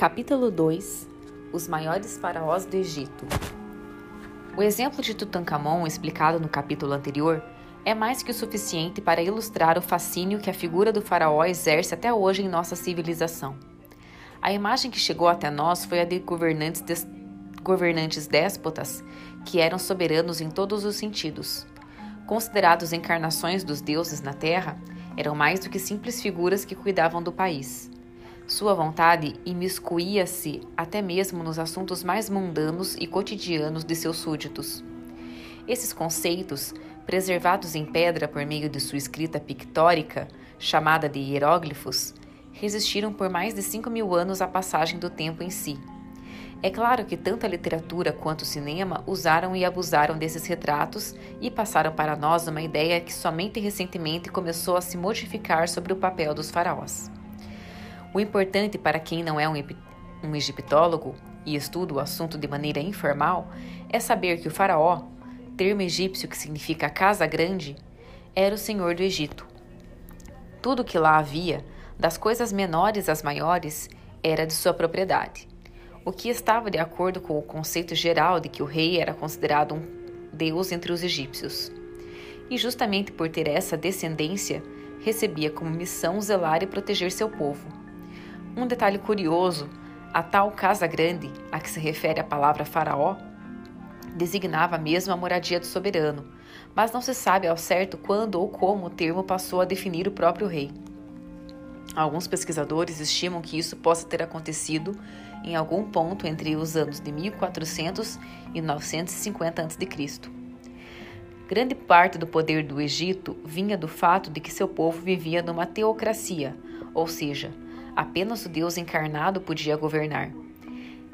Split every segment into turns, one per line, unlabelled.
Capítulo 2 Os maiores faraós do Egito O exemplo de Tutankhamon, explicado no capítulo anterior, é mais que o suficiente para ilustrar o fascínio que a figura do faraó exerce até hoje em nossa civilização. A imagem que chegou até nós foi a de governantes, des... governantes déspotas que eram soberanos em todos os sentidos. Considerados encarnações dos deuses na terra, eram mais do que simples figuras que cuidavam do país. Sua vontade imiscuía-se até mesmo nos assuntos mais mundanos e cotidianos de seus súditos. Esses conceitos, preservados em pedra por meio de sua escrita pictórica, chamada de hieróglifos, resistiram por mais de cinco mil anos à passagem do tempo em si. É claro que tanto a literatura quanto o cinema usaram e abusaram desses retratos e passaram para nós uma ideia que somente recentemente começou a se modificar sobre o papel dos faraós. O importante para quem não é um, um egiptólogo e estuda o assunto de maneira informal é saber que o faraó, termo egípcio que significa casa grande, era o senhor do Egito. Tudo que lá havia, das coisas menores às maiores, era de sua propriedade, o que estava de acordo com o conceito geral de que o rei era considerado um deus entre os egípcios. E justamente por ter essa descendência, recebia como missão zelar e proteger seu povo um detalhe curioso: a tal casa grande, a que se refere a palavra faraó, designava mesmo a moradia do soberano, mas não se sabe ao certo quando ou como o termo passou a definir o próprio rei. Alguns pesquisadores estimam que isso possa ter acontecido em algum ponto entre os anos de 1400 e 950 a.C. Grande parte do poder do Egito vinha do fato de que seu povo vivia numa teocracia, ou seja, apenas o Deus encarnado podia governar.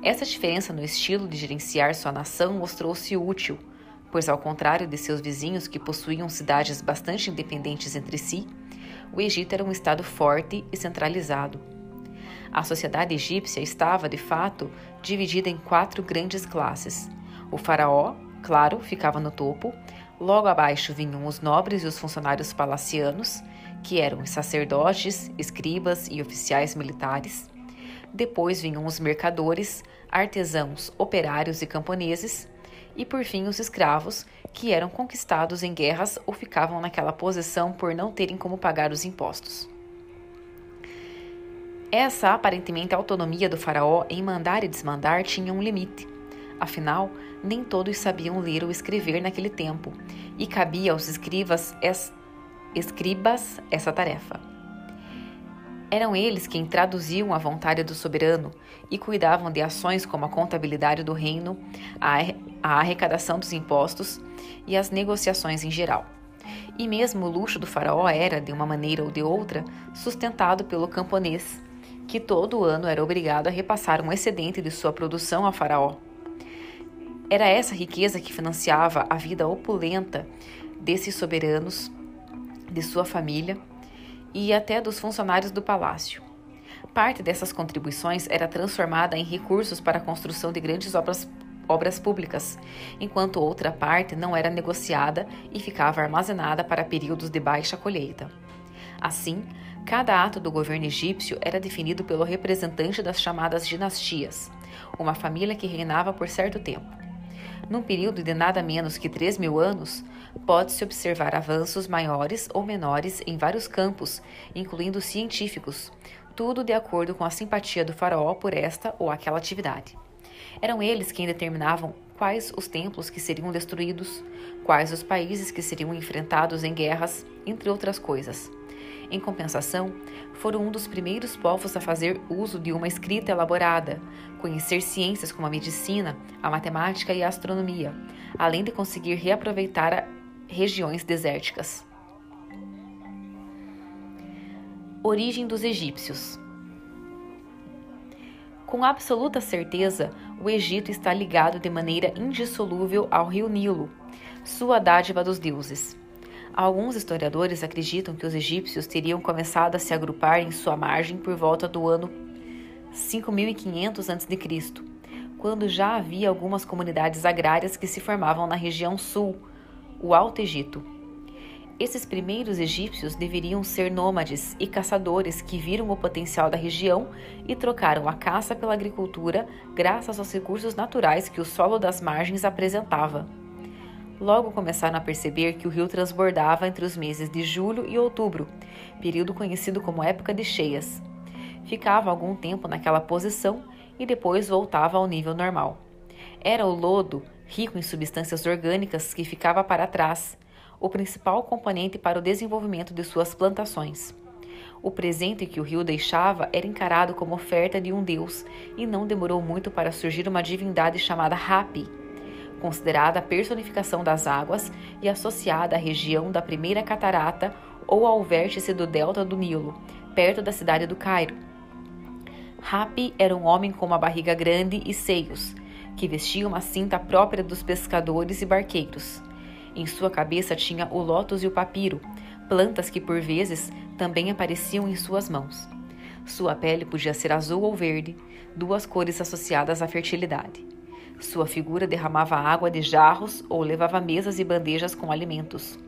Essa diferença no estilo de gerenciar sua nação mostrou-se útil, pois, ao contrário de seus vizinhos que possuíam cidades bastante independentes entre si, o Egito era um estado forte e centralizado. A sociedade egípcia estava, de fato, dividida em quatro grandes classes. O faraó, claro, ficava no topo, logo abaixo vinham os nobres e os funcionários palacianos, que eram os sacerdotes, escribas e oficiais militares. Depois vinham os mercadores, artesãos, operários e camponeses, e por fim os escravos, que eram conquistados em guerras ou ficavam naquela posição por não terem como pagar os impostos. Essa aparentemente autonomia do faraó em mandar e desmandar tinha um limite. Afinal, nem todos sabiam ler ou escrever naquele tempo, e cabia aos escribas escribas essa tarefa. Eram eles quem traduziam a vontade do soberano e cuidavam de ações como a contabilidade do reino, a arrecadação dos impostos e as negociações em geral. E mesmo o luxo do faraó era, de uma maneira ou de outra, sustentado pelo camponês, que todo ano era obrigado a repassar um excedente de sua produção ao faraó. Era essa riqueza que financiava a vida opulenta desses soberanos de sua família e até dos funcionários do palácio. Parte dessas contribuições era transformada em recursos para a construção de grandes obras, obras públicas, enquanto outra parte não era negociada e ficava armazenada para períodos de baixa colheita. Assim, cada ato do governo egípcio era definido pelo representante das chamadas dinastias, uma família que reinava por certo tempo. Num período de nada menos que 3 mil anos, pode-se observar avanços maiores ou menores em vários campos, incluindo científicos, tudo de acordo com a simpatia do faraó por esta ou aquela atividade. Eram eles quem determinavam quais os templos que seriam destruídos, quais os países que seriam enfrentados em guerras, entre outras coisas. Em compensação, foram um dos primeiros povos a fazer uso de uma escrita elaborada, conhecer ciências como a medicina, a matemática e a astronomia, além de conseguir reaproveitar regiões desérticas. Origem dos egípcios. Com absoluta certeza, o Egito está ligado de maneira indissolúvel ao rio Nilo, sua dádiva dos deuses. Alguns historiadores acreditam que os egípcios teriam começado a se agrupar em sua margem por volta do ano 5500 a.C., quando já havia algumas comunidades agrárias que se formavam na região sul, o Alto Egito. Esses primeiros egípcios deveriam ser nômades e caçadores que viram o potencial da região e trocaram a caça pela agricultura graças aos recursos naturais que o solo das margens apresentava. Logo começaram a perceber que o rio transbordava entre os meses de julho e outubro, período conhecido como época de cheias. Ficava algum tempo naquela posição e depois voltava ao nível normal. Era o lodo, rico em substâncias orgânicas, que ficava para trás o principal componente para o desenvolvimento de suas plantações. O presente que o rio deixava era encarado como oferta de um deus e não demorou muito para surgir uma divindade chamada Hapi, considerada a personificação das águas e associada à região da primeira catarata ou ao vértice do delta do Nilo, perto da cidade do Cairo. Hapi era um homem com uma barriga grande e seios, que vestia uma cinta própria dos pescadores e barqueiros. Em sua cabeça tinha o lótus e o papiro, plantas que por vezes também apareciam em suas mãos. Sua pele podia ser azul ou verde, duas cores associadas à fertilidade. Sua figura derramava água de jarros ou levava mesas e bandejas com alimentos.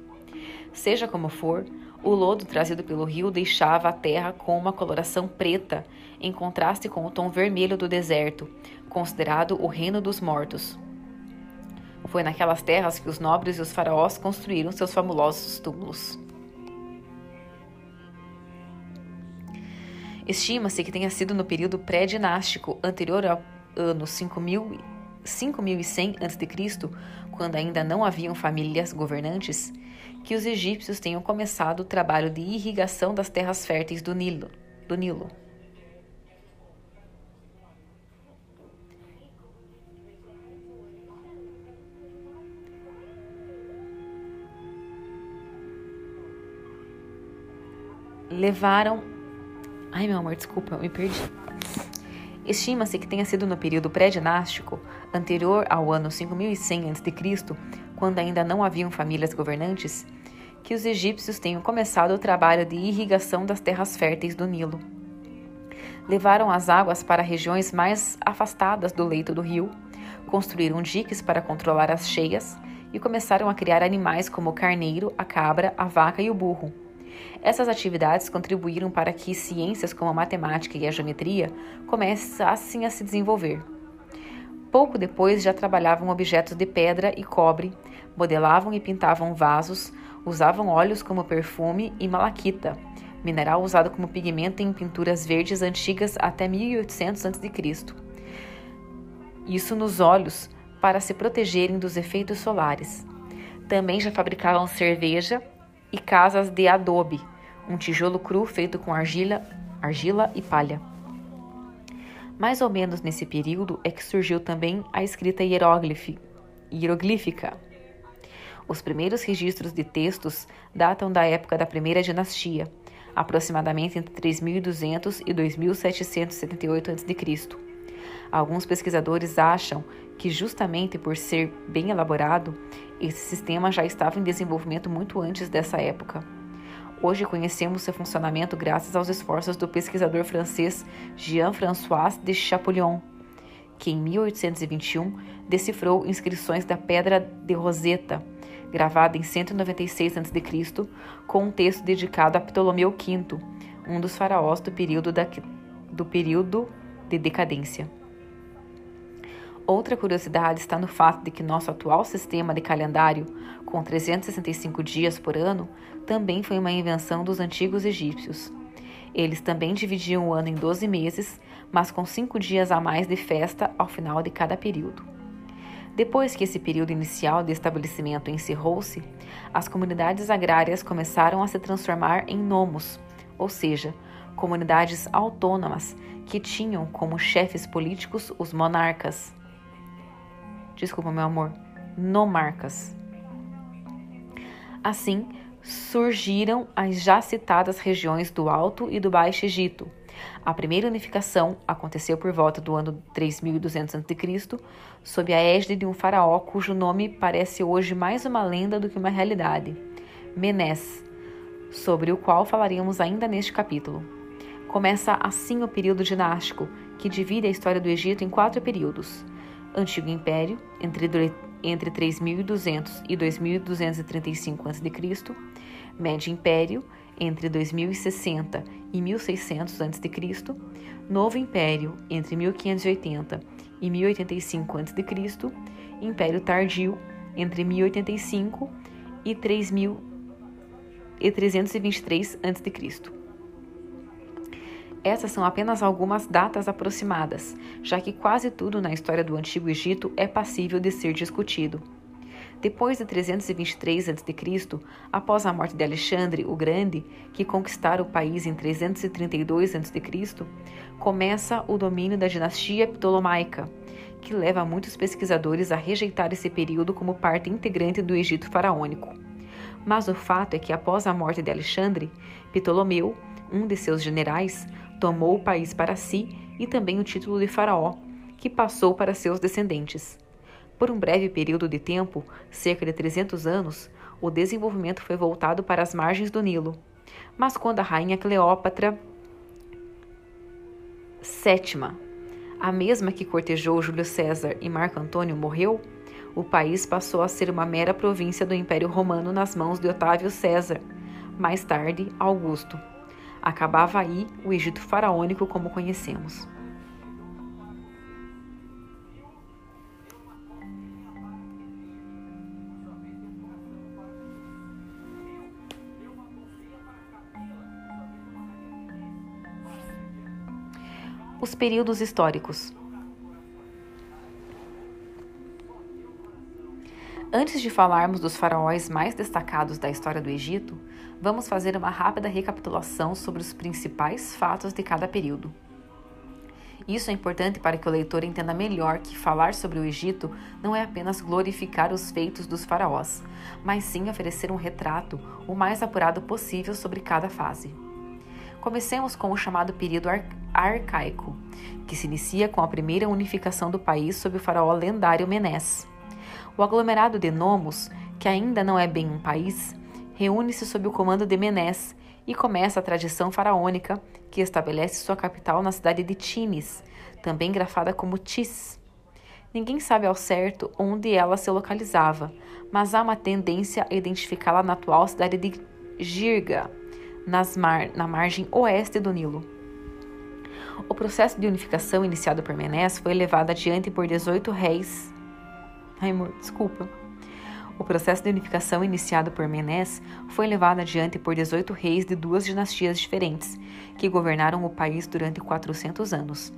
Seja como for, o lodo trazido pelo rio deixava a terra com uma coloração preta, em contraste com o tom vermelho do deserto, considerado o reino dos mortos. Foi naquelas terras que os nobres e os faraós construíram seus fabulosos túmulos. Estima-se que tenha sido no período pré-dinástico, anterior ao ano 5000, 5100 a.C., quando ainda não haviam famílias governantes, que os egípcios tenham começado o trabalho de irrigação das terras férteis do Nilo. Do Nilo. Levaram. Ai, meu amor, desculpa, eu me perdi. Estima-se que tenha sido no período pré-dinástico, anterior ao ano 5100 a.C., quando ainda não haviam famílias governantes, que os egípcios tenham começado o trabalho de irrigação das terras férteis do Nilo. Levaram as águas para regiões mais afastadas do leito do rio, construíram diques para controlar as cheias e começaram a criar animais como o carneiro, a cabra, a vaca e o burro essas atividades contribuíram para que ciências como a matemática e a geometria começassem a se desenvolver. Pouco depois já trabalhavam objetos de pedra e cobre, modelavam e pintavam vasos, usavam óleos como perfume e malaquita, mineral usado como pigmento em pinturas verdes antigas até 1800 a.C. Isso nos olhos para se protegerem dos efeitos solares. Também já fabricavam cerveja e casas de adobe, um tijolo cru feito com argila, argila e palha. Mais ou menos nesse período é que surgiu também a escrita hieroglífica. Os primeiros registros de textos datam da época da primeira dinastia, aproximadamente entre 3200 e 2778 a.C. Alguns pesquisadores acham que, justamente por ser bem elaborado, esse sistema já estava em desenvolvimento muito antes dessa época. Hoje conhecemos seu funcionamento graças aos esforços do pesquisador francês Jean-François de Champollion, que em 1821 decifrou inscrições da Pedra de Roseta, gravada em 196 a.C., com um texto dedicado a Ptolomeu V, um dos faraós do período, da, do período de decadência. Outra curiosidade está no fato de que nosso atual sistema de calendário, com 365 dias por ano, também foi uma invenção dos antigos egípcios. Eles também dividiam o ano em 12 meses, mas com cinco dias a mais de festa ao final de cada período. Depois que esse período inicial de estabelecimento encerrou-se, as comunidades agrárias começaram a se transformar em nomos, ou seja, comunidades autônomas que tinham como chefes políticos os monarcas desculpa, meu amor, nomarcas. Assim, surgiram as já citadas regiões do Alto e do Baixo Egito. A primeira unificação aconteceu por volta do ano 3200 a.C., sob a égide de um faraó cujo nome parece hoje mais uma lenda do que uma realidade, Menes, sobre o qual falaremos ainda neste capítulo. Começa assim o período dinástico, que divide a história do Egito em quatro períodos. Antigo Império, entre entre 3200 e 2235 a.C., Médio Império entre 2060 e 1600 a.C., Novo Império entre 1580 e 1085 a.C., Império Tardio entre 1085 e 3323 a.C. Essas são apenas algumas datas aproximadas, já que quase tudo na história do Antigo Egito é passível de ser discutido. Depois de 323 a.C., após a morte de Alexandre o Grande, que conquistara o país em 332 a.C., começa o domínio da dinastia Ptolomaica, que leva muitos pesquisadores a rejeitar esse período como parte integrante do Egito faraônico. Mas o fato é que após a morte de Alexandre, Ptolomeu, um de seus generais, tomou o país para si e também o título de faraó, que passou para seus descendentes. Por um breve período de tempo, cerca de 300 anos, o desenvolvimento foi voltado para as margens do Nilo. Mas quando a rainha Cleópatra VII, a mesma que cortejou Júlio César e Marco Antônio, morreu, o país passou a ser uma mera província do Império Romano nas mãos de Otávio César, mais tarde Augusto. Acabava aí o Egito faraônico como conhecemos. Os períodos históricos. Antes de falarmos dos faraós mais destacados da história do Egito, vamos fazer uma rápida recapitulação sobre os principais fatos de cada período. Isso é importante para que o leitor entenda melhor que falar sobre o Egito não é apenas glorificar os feitos dos faraós, mas sim oferecer um retrato o mais apurado possível sobre cada fase. Comecemos com o chamado período ar arcaico, que se inicia com a primeira unificação do país sob o faraó lendário Menés. O aglomerado de Nomos, que ainda não é bem um país, reúne-se sob o comando de Menés e começa a tradição faraônica, que estabelece sua capital na cidade de Tinis, também grafada como Tis. Ninguém sabe ao certo onde ela se localizava, mas há uma tendência a identificá-la na atual cidade de Girga, mar, na margem oeste do Nilo. O processo de unificação iniciado por Menés foi levado adiante por 18 reis. Ai, amor, desculpa. O processo de unificação iniciado por Menés foi levado adiante por 18 reis de duas dinastias diferentes, que governaram o país durante 400 anos.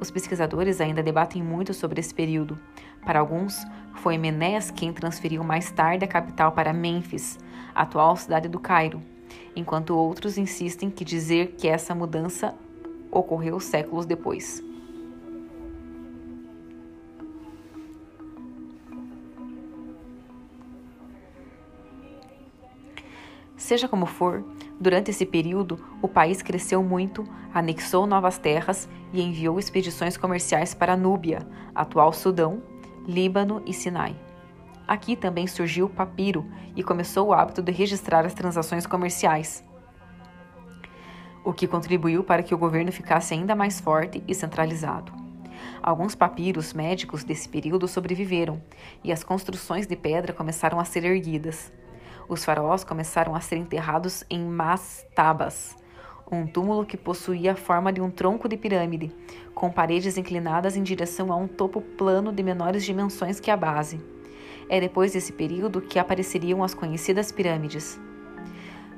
Os pesquisadores ainda debatem muito sobre esse período. Para alguns, foi Menés quem transferiu mais tarde a capital para Mênfis, atual cidade do Cairo, enquanto outros insistem que dizer que essa mudança ocorreu séculos depois. Seja como for, durante esse período, o país cresceu muito, anexou novas terras e enviou expedições comerciais para Núbia, atual Sudão, Líbano e Sinai. Aqui também surgiu o papiro e começou o hábito de registrar as transações comerciais, o que contribuiu para que o governo ficasse ainda mais forte e centralizado. Alguns papiros médicos desse período sobreviveram e as construções de pedra começaram a ser erguidas. Os faraós começaram a ser enterrados em mastabas, um túmulo que possuía a forma de um tronco de pirâmide, com paredes inclinadas em direção a um topo plano de menores dimensões que a base. É depois desse período que apareceriam as conhecidas pirâmides.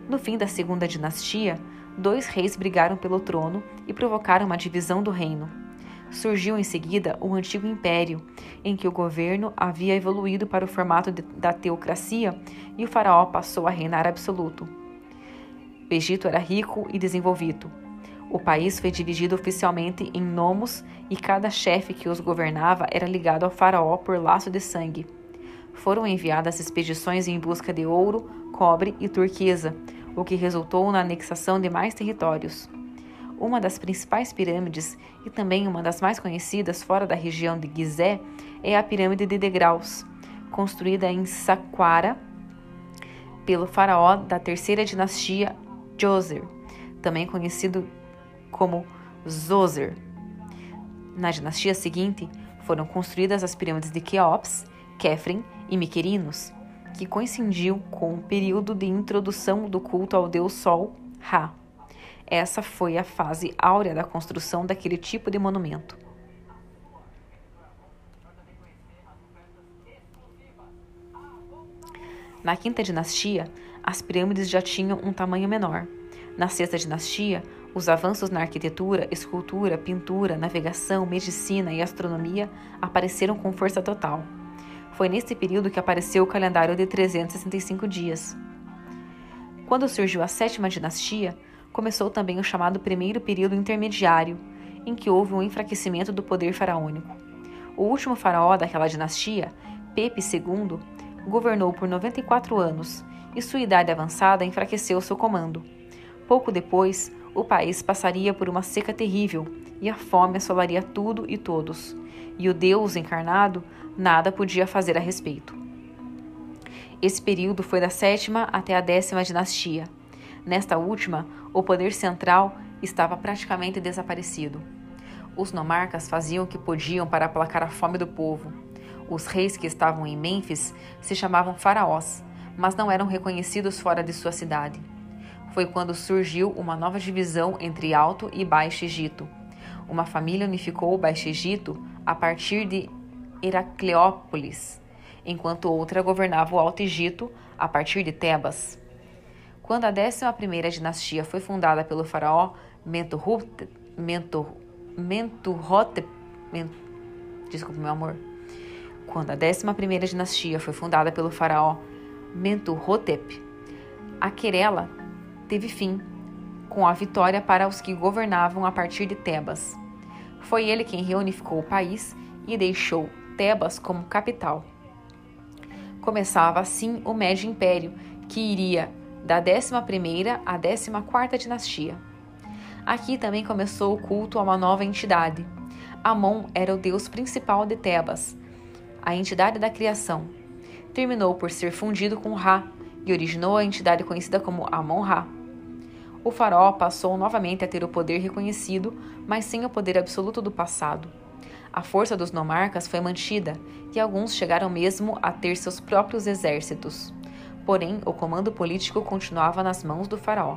No fim da segunda dinastia, dois reis brigaram pelo trono e provocaram uma divisão do reino. Surgiu em seguida o antigo império, em que o governo havia evoluído para o formato de, da teocracia e o faraó passou a reinar absoluto. O Egito era rico e desenvolvido. O país foi dividido oficialmente em nomos e cada chefe que os governava era ligado ao faraó por laço de sangue foram enviadas expedições em busca de ouro, cobre e turquesa, o que resultou na anexação de mais territórios. Uma das principais pirâmides e também uma das mais conhecidas fora da região de Gizé é a Pirâmide de Degraus, construída em Saqqara pelo faraó da terceira dinastia Djoser, também conhecido como Zoser. Na dinastia seguinte, foram construídas as pirâmides de Queops Kefren e Miquerinos, que coincidiu com o período de introdução do culto ao deus Sol, Ra. Essa foi a fase áurea da construção daquele tipo de monumento. Na quinta dinastia, as pirâmides já tinham um tamanho menor. Na sexta dinastia, os avanços na arquitetura, escultura, pintura, navegação, medicina e astronomia apareceram com força total. Foi nesse período que apareceu o calendário de 365 dias. Quando surgiu a sétima dinastia, começou também o chamado primeiro período intermediário, em que houve um enfraquecimento do poder faraônico. O último faraó daquela dinastia, Pepe II, governou por 94 anos e sua idade avançada enfraqueceu seu comando. Pouco depois, o país passaria por uma seca terrível e a fome assolaria tudo e todos, e o Deus encarnado nada podia fazer a respeito. Esse período foi da sétima até a décima dinastia. Nesta última, o poder central estava praticamente desaparecido. Os nomarcas faziam o que podiam para aplacar a fome do povo. Os reis que estavam em Mênfis se chamavam faraós, mas não eram reconhecidos fora de sua cidade. Foi quando surgiu uma nova divisão entre Alto e Baixo Egito. Uma família unificou o Baixo Egito a partir de Heracleópolis, enquanto outra governava o Alto Egito a partir de Tebas. Quando a 11ª dinastia foi fundada pelo faraó Mentuhotep, meu amor. Quando a 11ª dinastia foi fundada pelo faraó Mentuhotep, a querela teve fim, com a vitória para os que governavam a partir de Tebas. Foi ele quem reunificou o país e deixou Tebas como capital. Começava assim o Médio Império, que iria da 11ª à 14ª dinastia. Aqui também começou o culto a uma nova entidade. Amon era o deus principal de Tebas, a entidade da criação. Terminou por ser fundido com Ra e originou a entidade conhecida como Amon-Ra. O faraó passou novamente a ter o poder reconhecido, mas sem o poder absoluto do passado. A força dos nomarcas foi mantida e alguns chegaram mesmo a ter seus próprios exércitos porém o comando político continuava nas mãos do faraó.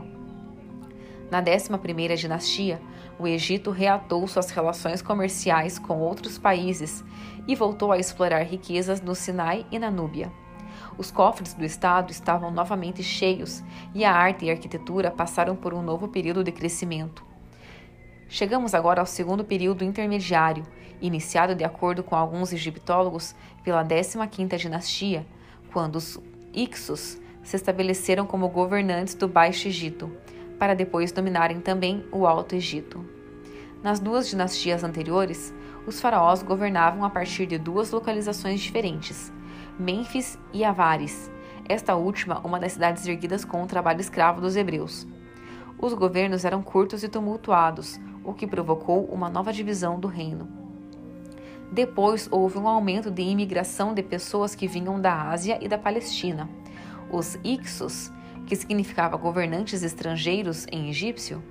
Na 11ª dinastia, o Egito reatou suas relações comerciais com outros países e voltou a explorar riquezas no Sinai e na Núbia. Os cofres do Estado estavam novamente cheios e a arte e a arquitetura passaram por um novo período de crescimento. Chegamos agora ao segundo período intermediário, iniciado de acordo com alguns egiptólogos pela 15ª dinastia, quando os Ixos se estabeleceram como governantes do Baixo Egito, para depois dominarem também o Alto Egito. Nas duas dinastias anteriores, os faraós governavam a partir de duas localizações diferentes, Mênfis e Avares, esta última uma das cidades erguidas com o trabalho escravo dos hebreus. Os governos eram curtos e tumultuados, o que provocou uma nova divisão do reino. Depois houve um aumento de imigração de pessoas que vinham da Ásia e da Palestina. Os Ixos, que significava governantes estrangeiros em egípcio,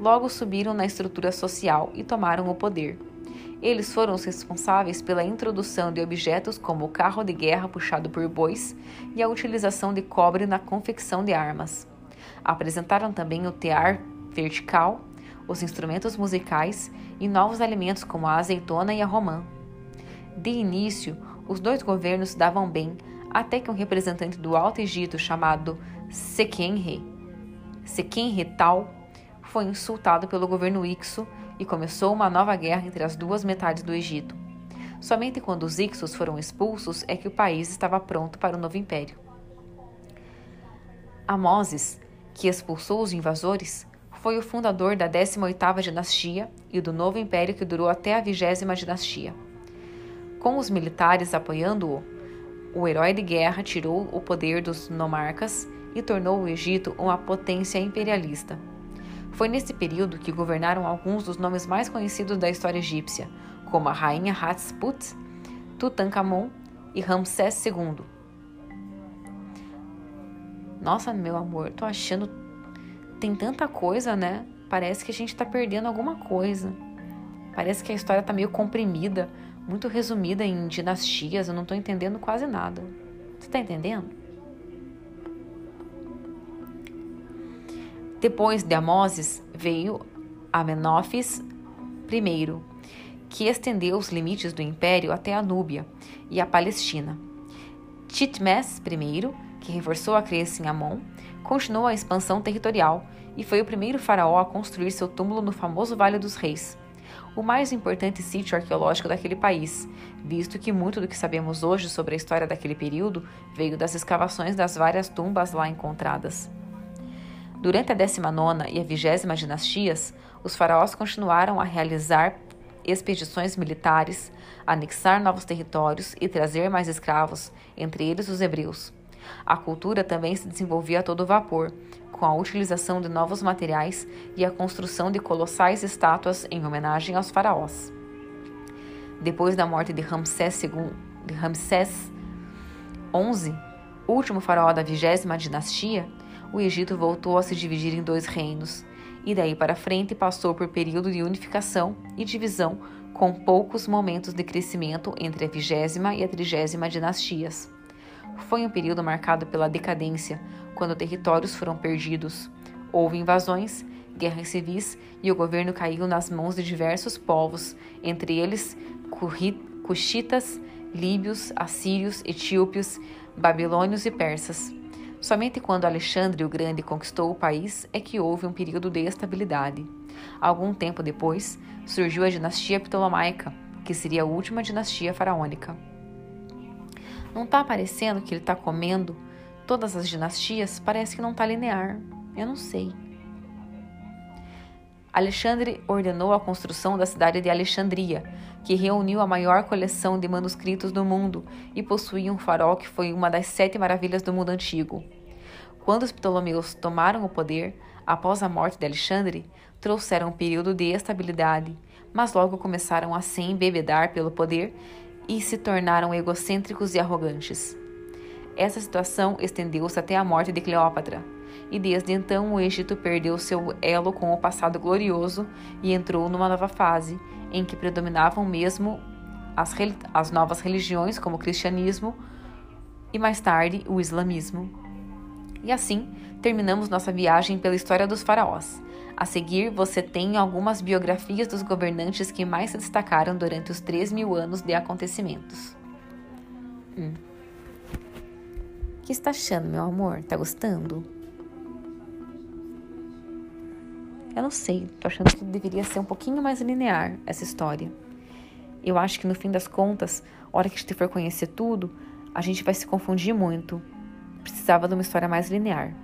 logo subiram na estrutura social e tomaram o poder. Eles foram os responsáveis pela introdução de objetos como o carro de guerra puxado por bois e a utilização de cobre na confecção de armas. Apresentaram também o tear vertical, os instrumentos musicais e novos alimentos como a azeitona e a romã. De início, os dois governos se davam bem, até que um representante do Alto Egito chamado Sequenre, Sequenre Tal, foi insultado pelo governo Ixo e começou uma nova guerra entre as duas metades do Egito. Somente quando os Ixos foram expulsos é que o país estava pronto para o novo império. Amoses, que expulsou os invasores, foi o fundador da 18ª dinastia e do novo império que durou até a 20 dinastia. Com os militares apoiando-o, o herói de guerra tirou o poder dos nomarcas e tornou o Egito uma potência imperialista. Foi nesse período que governaram alguns dos nomes mais conhecidos da história egípcia, como a rainha Hatshepsut, Tutankhamon e Ramsés II. Nossa, meu amor, tô achando tem tanta coisa, né? Parece que a gente tá perdendo alguma coisa. Parece que a história tá meio comprimida muito resumida em dinastias, eu não estou entendendo quase nada. Você está entendendo? Depois de Amoses veio Amenófis I, que estendeu os limites do império até a Núbia e a Palestina. Titmes I, que reforçou a crença em Amon, continuou a expansão territorial e foi o primeiro faraó a construir seu túmulo no famoso Vale dos Reis, o mais importante sítio arqueológico daquele país, visto que muito do que sabemos hoje sobre a história daquele período veio das escavações das várias tumbas lá encontradas. Durante a 19 e a 20 dinastias, os faraós continuaram a realizar expedições militares, anexar novos territórios e trazer mais escravos, entre eles os hebreus. A cultura também se desenvolvia a todo vapor, com a utilização de novos materiais e a construção de colossais estátuas em homenagem aos faraós. Depois da morte de Ramsés, II, de Ramsés XI, último faraó da vigésima dinastia, o Egito voltou a se dividir em dois reinos, e daí para frente passou por período de unificação e divisão, com poucos momentos de crescimento entre a vigésima e a trigésima dinastias. Foi um período marcado pela decadência, quando territórios foram perdidos. Houve invasões, guerras civis e o governo caiu nas mãos de diversos povos, entre eles cuxitas, líbios, assírios, etíopes, babilônios e persas. Somente quando Alexandre o Grande conquistou o país é que houve um período de estabilidade. Algum tempo depois, surgiu a dinastia Ptolomaica, que seria a última dinastia faraônica. Não está aparecendo que ele está comendo todas as dinastias? Parece que não está linear. Eu não sei. Alexandre ordenou a construção da cidade de Alexandria, que reuniu a maior coleção de manuscritos do mundo e possuía um farol que foi uma das sete maravilhas do mundo antigo. Quando os Ptolomeus tomaram o poder, após a morte de Alexandre, trouxeram um período de estabilidade, mas logo começaram a se embebedar pelo poder e se tornaram egocêntricos e arrogantes. Essa situação estendeu-se até a morte de Cleópatra, e desde então o Egito perdeu seu elo com o passado glorioso e entrou numa nova fase, em que predominavam mesmo as, as novas religiões, como o cristianismo e mais tarde o islamismo. E assim, terminamos nossa viagem pela história dos faraós. A seguir, você tem algumas biografias dos governantes que mais se destacaram durante os 3 mil anos de acontecimentos. Hum. Que está achando, meu amor? Tá gostando? Eu não sei, tô achando que deveria ser um pouquinho mais linear essa história. Eu acho que no fim das contas, a hora que a gente for conhecer tudo, a gente vai se confundir muito. Precisava de uma história mais linear.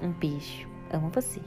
Um beijo. Amo você.